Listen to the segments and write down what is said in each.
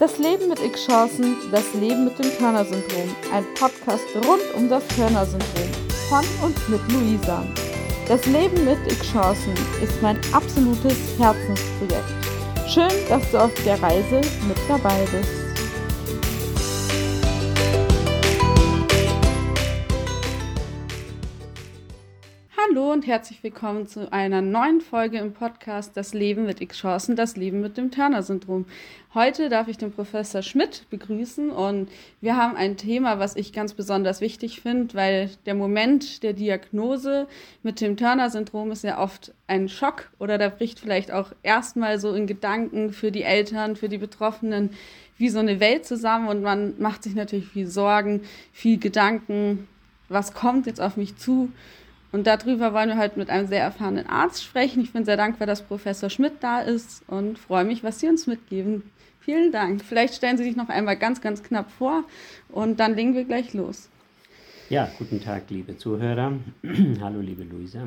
Das Leben mit X-Chancen, das Leben mit dem Körner-Syndrom. Ein Podcast rund um das Körner-Syndrom. Von und mit Luisa. Das Leben mit X-Chancen ist mein absolutes Herzensprojekt. Schön, dass du auf der Reise mit dabei bist. Und herzlich willkommen zu einer neuen Folge im Podcast Das Leben mit X-Chancen, das Leben mit dem Turner-Syndrom. Heute darf ich den Professor Schmidt begrüßen und wir haben ein Thema, was ich ganz besonders wichtig finde, weil der Moment der Diagnose mit dem Turner-Syndrom ist ja oft ein Schock oder da bricht vielleicht auch erstmal so in Gedanken für die Eltern, für die Betroffenen wie so eine Welt zusammen und man macht sich natürlich viel Sorgen, viel Gedanken, was kommt jetzt auf mich zu. Und darüber wollen wir heute mit einem sehr erfahrenen Arzt sprechen. Ich bin sehr dankbar, dass Professor Schmidt da ist und freue mich, was Sie uns mitgeben. Vielen Dank. Vielleicht stellen Sie sich noch einmal ganz, ganz knapp vor und dann legen wir gleich los. Ja, guten Tag, liebe Zuhörer. Hallo, liebe Luisa.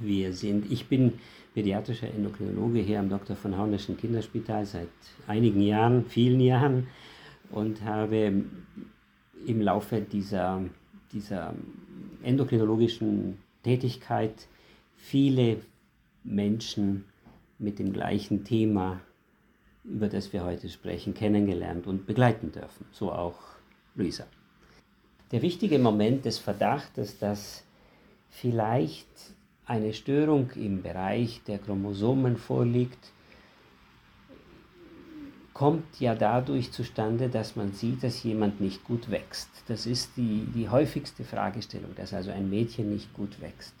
Wir sind, ich bin pädiatrischer Endokrinologe hier am Dr. von Haunischen Kinderspital seit einigen Jahren, vielen Jahren und habe im Laufe dieser, dieser endokrinologischen Tätigkeit viele Menschen mit dem gleichen Thema, über das wir heute sprechen, kennengelernt und begleiten dürfen. So auch Luisa. Der wichtige Moment des Verdachtes, dass vielleicht eine Störung im Bereich der Chromosomen vorliegt, kommt ja dadurch zustande, dass man sieht, dass jemand nicht gut wächst. Das ist die, die häufigste Fragestellung, dass also ein Mädchen nicht gut wächst.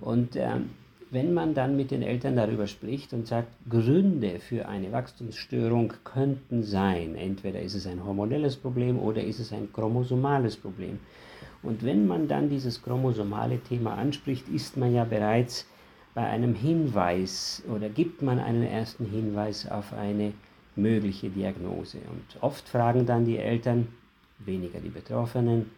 Und ähm, wenn man dann mit den Eltern darüber spricht und sagt, Gründe für eine Wachstumsstörung könnten sein, entweder ist es ein hormonelles Problem oder ist es ein chromosomales Problem. Und wenn man dann dieses chromosomale Thema anspricht, ist man ja bereits bei einem Hinweis oder gibt man einen ersten Hinweis auf eine mögliche Diagnose. Und oft fragen dann die Eltern, weniger die Betroffenen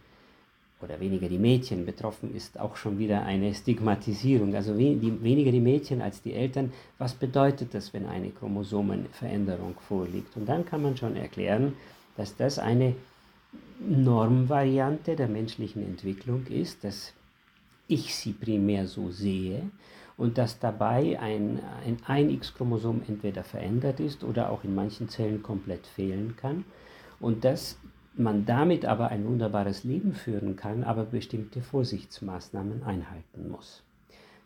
oder weniger die Mädchen, betroffen ist auch schon wieder eine Stigmatisierung, also die, weniger die Mädchen als die Eltern, was bedeutet das, wenn eine Chromosomenveränderung vorliegt? Und dann kann man schon erklären, dass das eine Normvariante der menschlichen Entwicklung ist, dass ich sie primär so sehe und dass dabei ein, ein, ein X-Chromosom entweder verändert ist oder auch in manchen Zellen komplett fehlen kann und dass man damit aber ein wunderbares Leben führen kann, aber bestimmte Vorsichtsmaßnahmen einhalten muss.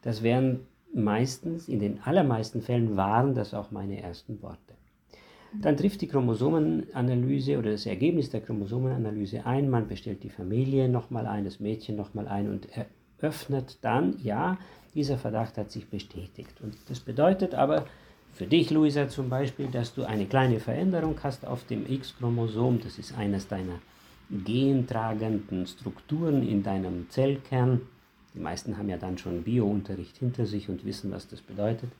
Das wären meistens, in den allermeisten Fällen waren das auch meine ersten Worte. Dann trifft die Chromosomenanalyse oder das Ergebnis der Chromosomenanalyse ein, man bestellt die Familie nochmal ein, das Mädchen nochmal ein und eröffnet dann, ja, dieser Verdacht hat sich bestätigt. Und das bedeutet aber für dich, Luisa, zum Beispiel, dass du eine kleine Veränderung hast auf dem X-Chromosom. Das ist eines deiner gentragenden Strukturen in deinem Zellkern. Die meisten haben ja dann schon Biounterricht hinter sich und wissen, was das bedeutet.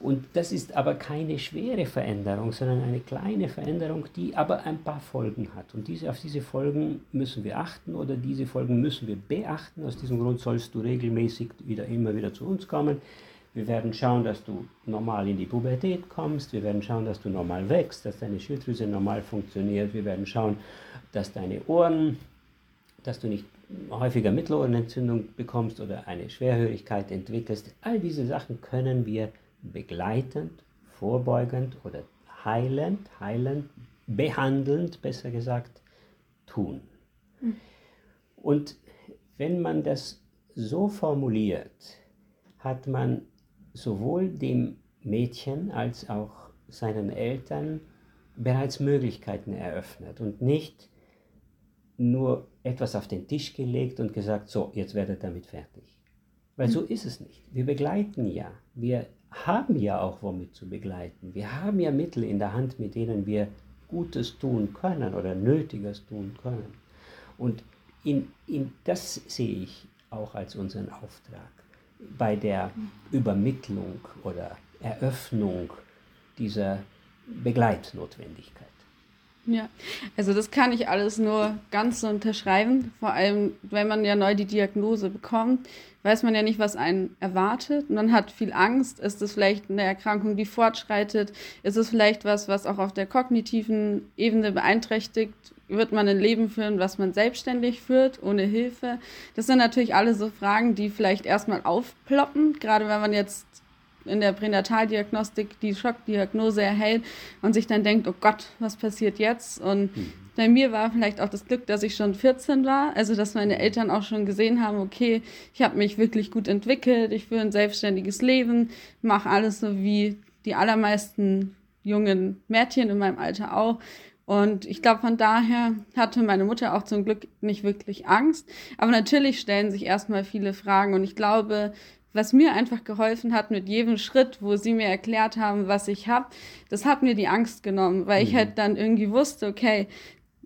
Und das ist aber keine schwere Veränderung, sondern eine kleine Veränderung, die aber ein paar Folgen hat. Und diese, auf diese Folgen müssen wir achten oder diese Folgen müssen wir beachten. Aus diesem Grund sollst du regelmäßig wieder immer wieder zu uns kommen. Wir werden schauen, dass du normal in die Pubertät kommst. Wir werden schauen, dass du normal wächst, dass deine Schilddrüse normal funktioniert. Wir werden schauen, dass deine Ohren, dass du nicht häufiger Mittelohrenentzündung bekommst oder eine Schwerhörigkeit entwickelst. All diese Sachen können wir begleitend, vorbeugend oder heilend, heilend, behandelnd, besser gesagt, tun. Und wenn man das so formuliert, hat man sowohl dem Mädchen als auch seinen Eltern bereits Möglichkeiten eröffnet und nicht nur etwas auf den Tisch gelegt und gesagt, so, jetzt werdet damit fertig. Weil so hm. ist es nicht. Wir begleiten ja. Wir haben ja auch womit zu begleiten. Wir haben ja Mittel in der Hand, mit denen wir Gutes tun können oder Nötiges tun können. Und in, in das sehe ich auch als unseren Auftrag bei der Übermittlung oder Eröffnung dieser Begleitnotwendigkeit. Ja, also das kann ich alles nur ganz so unterschreiben. Vor allem, wenn man ja neu die Diagnose bekommt, weiß man ja nicht, was einen erwartet. Man hat viel Angst. Ist es vielleicht eine Erkrankung, die fortschreitet? Ist es vielleicht was, was auch auf der kognitiven Ebene beeinträchtigt? Wird man ein Leben führen, was man selbstständig führt, ohne Hilfe? Das sind natürlich alle so Fragen, die vielleicht erstmal aufploppen, gerade wenn man jetzt in der Pränataldiagnostik die Schockdiagnose erhält und sich dann denkt, oh Gott, was passiert jetzt? Und mhm. bei mir war vielleicht auch das Glück, dass ich schon 14 war, also dass meine Eltern auch schon gesehen haben, okay, ich habe mich wirklich gut entwickelt, ich führe ein selbstständiges Leben, mache alles so wie die allermeisten jungen Mädchen in meinem Alter auch. Und ich glaube, von daher hatte meine Mutter auch zum Glück nicht wirklich Angst. Aber natürlich stellen sich erstmal viele Fragen. Und ich glaube, was mir einfach geholfen hat mit jedem Schritt, wo sie mir erklärt haben, was ich habe, das hat mir die Angst genommen, weil mhm. ich halt dann irgendwie wusste, okay,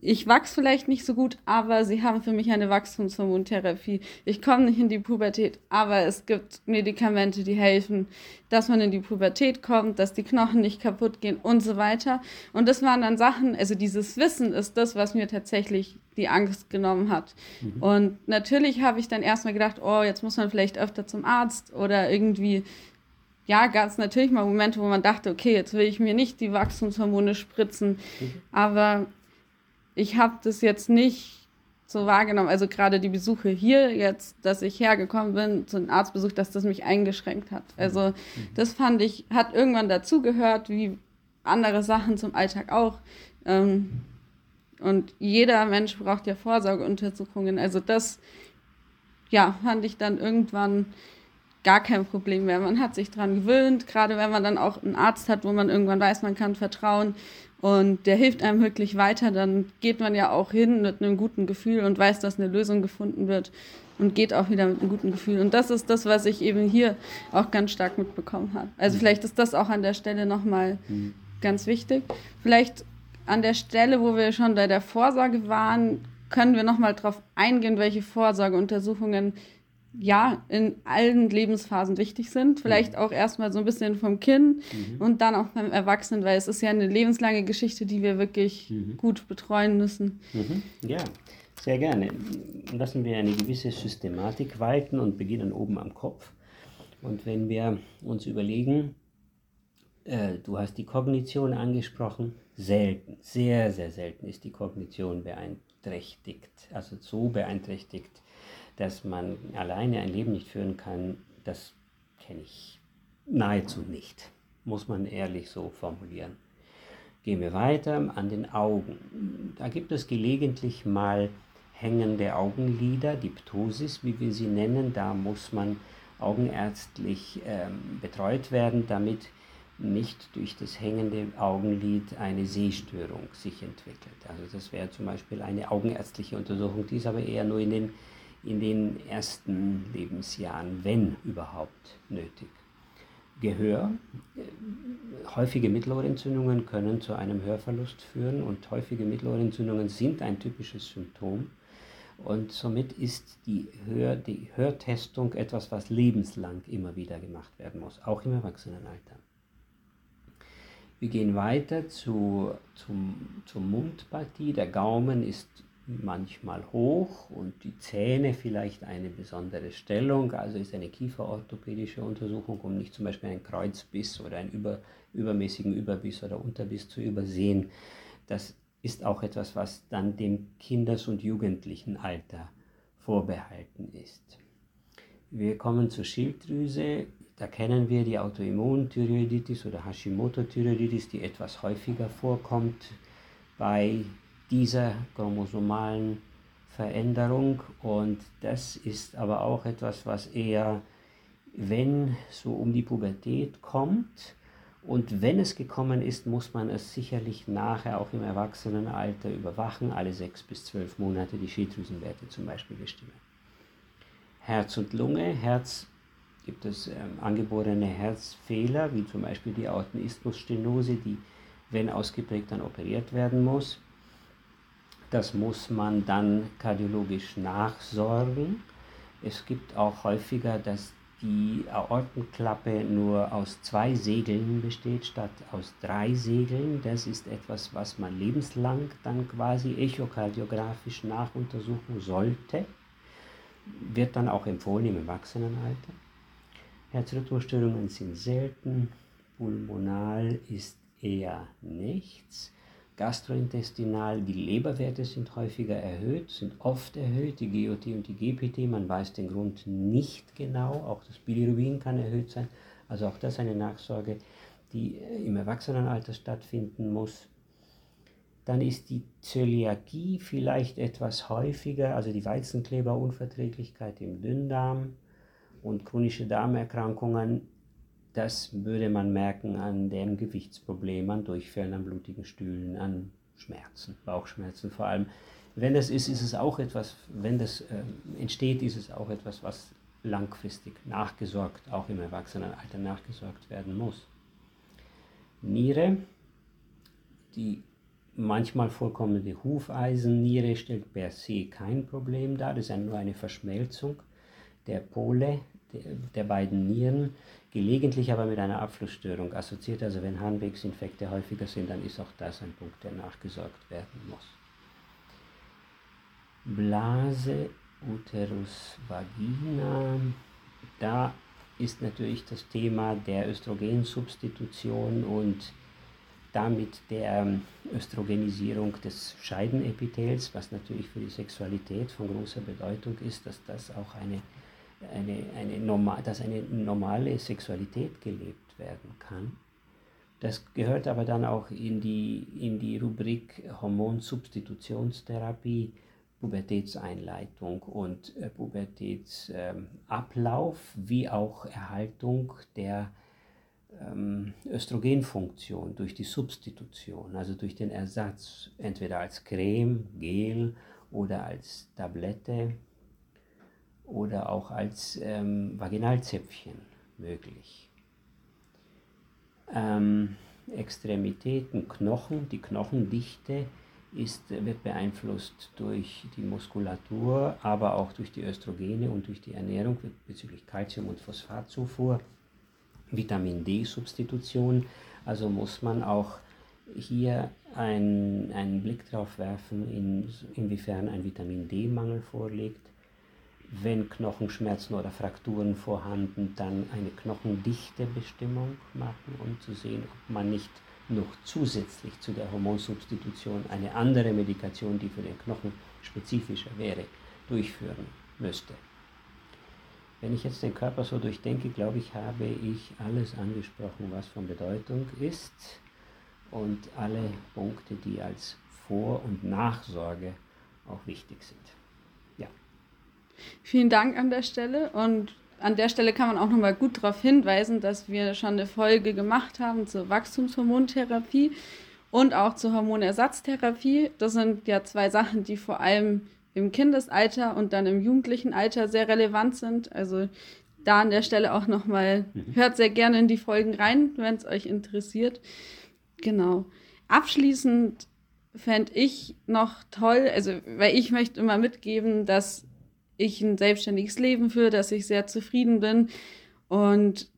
ich wachse vielleicht nicht so gut, aber sie haben für mich eine Wachstumshormontherapie. Ich komme nicht in die Pubertät, aber es gibt Medikamente, die helfen, dass man in die Pubertät kommt, dass die Knochen nicht kaputt gehen und so weiter. Und das waren dann Sachen, also dieses Wissen ist das, was mir tatsächlich die Angst genommen hat. Mhm. Und natürlich habe ich dann erstmal gedacht, oh, jetzt muss man vielleicht öfter zum Arzt oder irgendwie ja, gab es natürlich mal Momente, wo man dachte, okay, jetzt will ich mir nicht die Wachstumshormone spritzen. Mhm. Aber ich habe das jetzt nicht so wahrgenommen, also gerade die Besuche hier jetzt, dass ich hergekommen bin zu einem Arztbesuch, dass das mich eingeschränkt hat. Also mhm. das fand ich, hat irgendwann dazugehört, wie andere Sachen zum Alltag auch. Ähm, und jeder Mensch braucht ja Vorsorgeuntersuchungen. Also das, ja, fand ich dann irgendwann gar kein Problem mehr. Man hat sich dran gewöhnt, gerade wenn man dann auch einen Arzt hat, wo man irgendwann weiß, man kann vertrauen und der hilft einem wirklich weiter, dann geht man ja auch hin mit einem guten Gefühl und weiß, dass eine Lösung gefunden wird und geht auch wieder mit einem guten Gefühl. Und das ist das, was ich eben hier auch ganz stark mitbekommen habe. Also mhm. vielleicht ist das auch an der Stelle nochmal mhm. ganz wichtig. Vielleicht an der Stelle, wo wir schon bei der Vorsorge waren, können wir nochmal drauf eingehen, welche Vorsorgeuntersuchungen ja, in allen Lebensphasen wichtig sind. Vielleicht mhm. auch erstmal so ein bisschen vom Kind mhm. und dann auch beim Erwachsenen, weil es ist ja eine lebenslange Geschichte, die wir wirklich mhm. gut betreuen müssen. Mhm. Ja, sehr gerne. Lassen wir eine gewisse Systematik walten und beginnen oben am Kopf. Und wenn wir uns überlegen, äh, du hast die Kognition angesprochen, selten, sehr, sehr selten ist die Kognition beeinträchtigt, also so beeinträchtigt, dass man alleine ein Leben nicht führen kann, das kenne ich nahezu nicht, muss man ehrlich so formulieren. Gehen wir weiter an den Augen. Da gibt es gelegentlich mal hängende Augenlider, die Ptosis, wie wir sie nennen. Da muss man augenärztlich ähm, betreut werden, damit nicht durch das hängende Augenlid eine Sehstörung sich entwickelt. Also das wäre zum Beispiel eine augenärztliche Untersuchung, die ist aber eher nur in den in den ersten Lebensjahren, wenn überhaupt nötig. Gehör. Häufige Mittelohrentzündungen können zu einem Hörverlust führen und häufige Mittelohrentzündungen sind ein typisches Symptom. Und somit ist die, Hör, die Hörtestung etwas, was lebenslang immer wieder gemacht werden muss, auch im Erwachsenenalter. Wir gehen weiter zu, zum, zur Mundpartie. Der Gaumen ist manchmal hoch und die Zähne vielleicht eine besondere Stellung, also ist eine kieferorthopädische Untersuchung, um nicht zum Beispiel einen Kreuzbiss oder einen über, übermäßigen Überbiss oder Unterbiss zu übersehen. Das ist auch etwas, was dann dem Kinders- und Jugendlichenalter vorbehalten ist. Wir kommen zur Schilddrüse. Da kennen wir die Autoimmunthyreoiditis oder Hashimoto-Thyreoiditis, die etwas häufiger vorkommt bei dieser chromosomalen Veränderung und das ist aber auch etwas, was eher, wenn so um die Pubertät kommt und wenn es gekommen ist, muss man es sicherlich nachher auch im Erwachsenenalter überwachen, alle sechs bis zwölf Monate die Schilddrüsenwerte zum Beispiel bestimmen. Herz und Lunge, Herz gibt es ähm, angeborene Herzfehler, wie zum Beispiel die Aortenisthmusstenose, die, wenn ausgeprägt, dann operiert werden muss. Das muss man dann kardiologisch nachsorgen. Es gibt auch häufiger, dass die Aortenklappe nur aus zwei Segeln besteht statt aus drei Segeln. Das ist etwas, was man lebenslang dann quasi echokardiografisch nachuntersuchen sollte. Wird dann auch empfohlen im Erwachsenenalter. Herzrhythmusstörungen sind selten, pulmonal ist eher nichts. Gastrointestinal, die Leberwerte sind häufiger erhöht, sind oft erhöht, die GOT und die GPT, man weiß den Grund nicht genau, auch das Bilirubin kann erhöht sein, also auch das eine Nachsorge, die im Erwachsenenalter stattfinden muss. Dann ist die Zöliakie vielleicht etwas häufiger, also die Weizenkleberunverträglichkeit im Dünndarm und chronische Darmerkrankungen das würde man merken an dem Gewichtsproblem, an Durchfällen, an blutigen Stühlen, an Schmerzen, Bauchschmerzen vor allem. Wenn das ist, ist es auch etwas, wenn das äh, entsteht, ist es auch etwas, was langfristig nachgesorgt, auch im Erwachsenenalter nachgesorgt werden muss. Niere, die manchmal vorkommende Hufeisenniere stellt per se kein Problem dar, das ist nur eine Verschmelzung der Pole der, der beiden Nieren gelegentlich aber mit einer Abflussstörung assoziiert. Also wenn Harnwegsinfekte häufiger sind, dann ist auch das ein Punkt, der nachgesorgt werden muss. Blase, Uterus, Vagina, da ist natürlich das Thema der Östrogensubstitution und damit der Östrogenisierung des Scheidenepithels, was natürlich für die Sexualität von großer Bedeutung ist, dass das auch eine eine, eine normal, dass eine normale Sexualität gelebt werden kann. Das gehört aber dann auch in die, in die Rubrik Hormonsubstitutionstherapie, Pubertätseinleitung und äh, Pubertätsablauf, ähm, wie auch Erhaltung der ähm, Östrogenfunktion durch die Substitution, also durch den Ersatz, entweder als Creme, Gel oder als Tablette oder auch als ähm, Vaginalzäpfchen möglich. Ähm, Extremitäten, Knochen, die Knochendichte ist, wird beeinflusst durch die Muskulatur, aber auch durch die Östrogene und durch die Ernährung bezüglich Kalzium- und Phosphatzufuhr, Vitamin D-Substitution. Also muss man auch hier ein, einen Blick darauf werfen, in, inwiefern ein Vitamin D-Mangel vorliegt wenn Knochenschmerzen oder Frakturen vorhanden, dann eine Knochendichtebestimmung machen, um zu sehen, ob man nicht noch zusätzlich zu der Hormonsubstitution eine andere Medikation, die für den Knochen spezifischer wäre, durchführen müsste. Wenn ich jetzt den Körper so durchdenke, glaube ich, habe ich alles angesprochen, was von Bedeutung ist und alle Punkte, die als Vor- und Nachsorge auch wichtig sind. Vielen Dank an der Stelle und an der Stelle kann man auch nochmal gut darauf hinweisen, dass wir schon eine Folge gemacht haben zur Wachstumshormontherapie und auch zur Hormonersatztherapie. Das sind ja zwei Sachen, die vor allem im Kindesalter und dann im jugendlichen Alter sehr relevant sind. Also da an der Stelle auch nochmal, mhm. hört sehr gerne in die Folgen rein, wenn es euch interessiert. Genau. Abschließend fände ich noch toll, also weil ich möchte immer mitgeben, dass ich ein selbstständiges Leben führe, dass ich sehr zufrieden bin. Und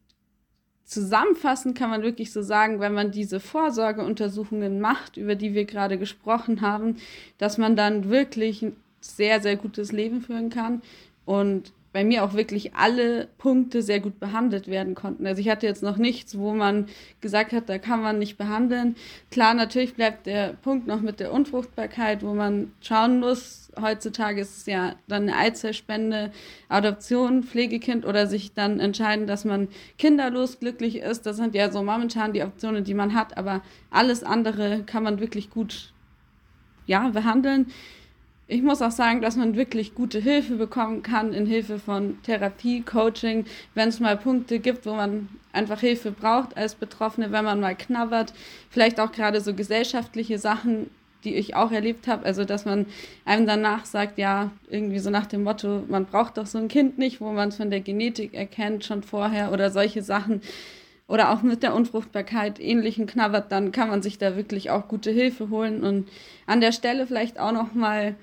zusammenfassend kann man wirklich so sagen, wenn man diese Vorsorgeuntersuchungen macht, über die wir gerade gesprochen haben, dass man dann wirklich ein sehr, sehr gutes Leben führen kann. Und bei mir auch wirklich alle Punkte sehr gut behandelt werden konnten. Also ich hatte jetzt noch nichts, wo man gesagt hat, da kann man nicht behandeln. Klar, natürlich bleibt der Punkt noch mit der Unfruchtbarkeit, wo man schauen muss. Heutzutage ist es ja dann eine Eizellspende, Adoption, Pflegekind oder sich dann entscheiden, dass man kinderlos glücklich ist. Das sind ja so momentan die Optionen, die man hat. Aber alles andere kann man wirklich gut ja, behandeln ich muss auch sagen, dass man wirklich gute Hilfe bekommen kann in Hilfe von Therapie, Coaching, wenn es mal Punkte gibt, wo man einfach Hilfe braucht als Betroffene, wenn man mal knabbert, vielleicht auch gerade so gesellschaftliche Sachen, die ich auch erlebt habe, also dass man einem danach sagt, ja, irgendwie so nach dem Motto, man braucht doch so ein Kind nicht, wo man es von der Genetik erkennt schon vorher oder solche Sachen. Oder auch mit der Unfruchtbarkeit ähnlichen knabbert, dann kann man sich da wirklich auch gute Hilfe holen. Und an der Stelle vielleicht auch noch mal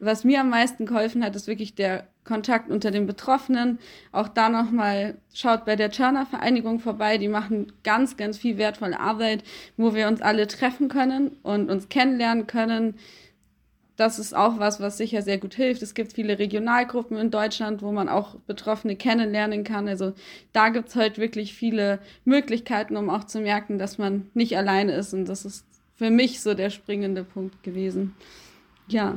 was mir am meisten geholfen hat, ist wirklich der Kontakt unter den Betroffenen. Auch da nochmal schaut bei der Turner Vereinigung vorbei. Die machen ganz, ganz viel wertvolle Arbeit, wo wir uns alle treffen können und uns kennenlernen können. Das ist auch was, was sicher sehr gut hilft. Es gibt viele Regionalgruppen in Deutschland, wo man auch Betroffene kennenlernen kann. Also da gibt es heute wirklich viele Möglichkeiten, um auch zu merken, dass man nicht alleine ist. Und das ist für mich so der springende Punkt gewesen. Ja.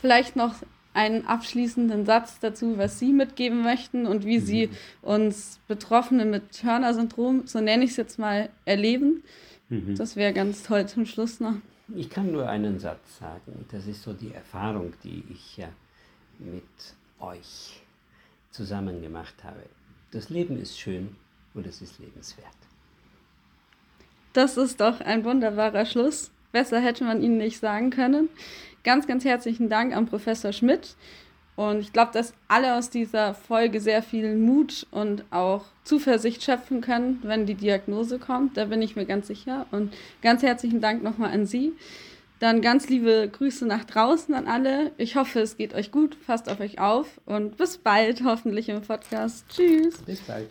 Vielleicht noch einen abschließenden Satz dazu, was Sie mitgeben möchten und wie Sie mhm. uns Betroffene mit Turner-Syndrom, so nenne ich es jetzt mal, erleben. Mhm. Das wäre ganz toll zum Schluss noch. Ich kann nur einen Satz sagen. Das ist so die Erfahrung, die ich ja mit euch zusammen gemacht habe. Das Leben ist schön und es ist lebenswert. Das ist doch ein wunderbarer Schluss. Besser hätte man Ihnen nicht sagen können. Ganz, ganz herzlichen Dank an Professor Schmidt. Und ich glaube, dass alle aus dieser Folge sehr viel Mut und auch Zuversicht schöpfen können, wenn die Diagnose kommt. Da bin ich mir ganz sicher. Und ganz herzlichen Dank nochmal an Sie. Dann ganz liebe Grüße nach draußen an alle. Ich hoffe, es geht euch gut. Passt auf euch auf und bis bald, hoffentlich im Podcast. Tschüss. Bis bald.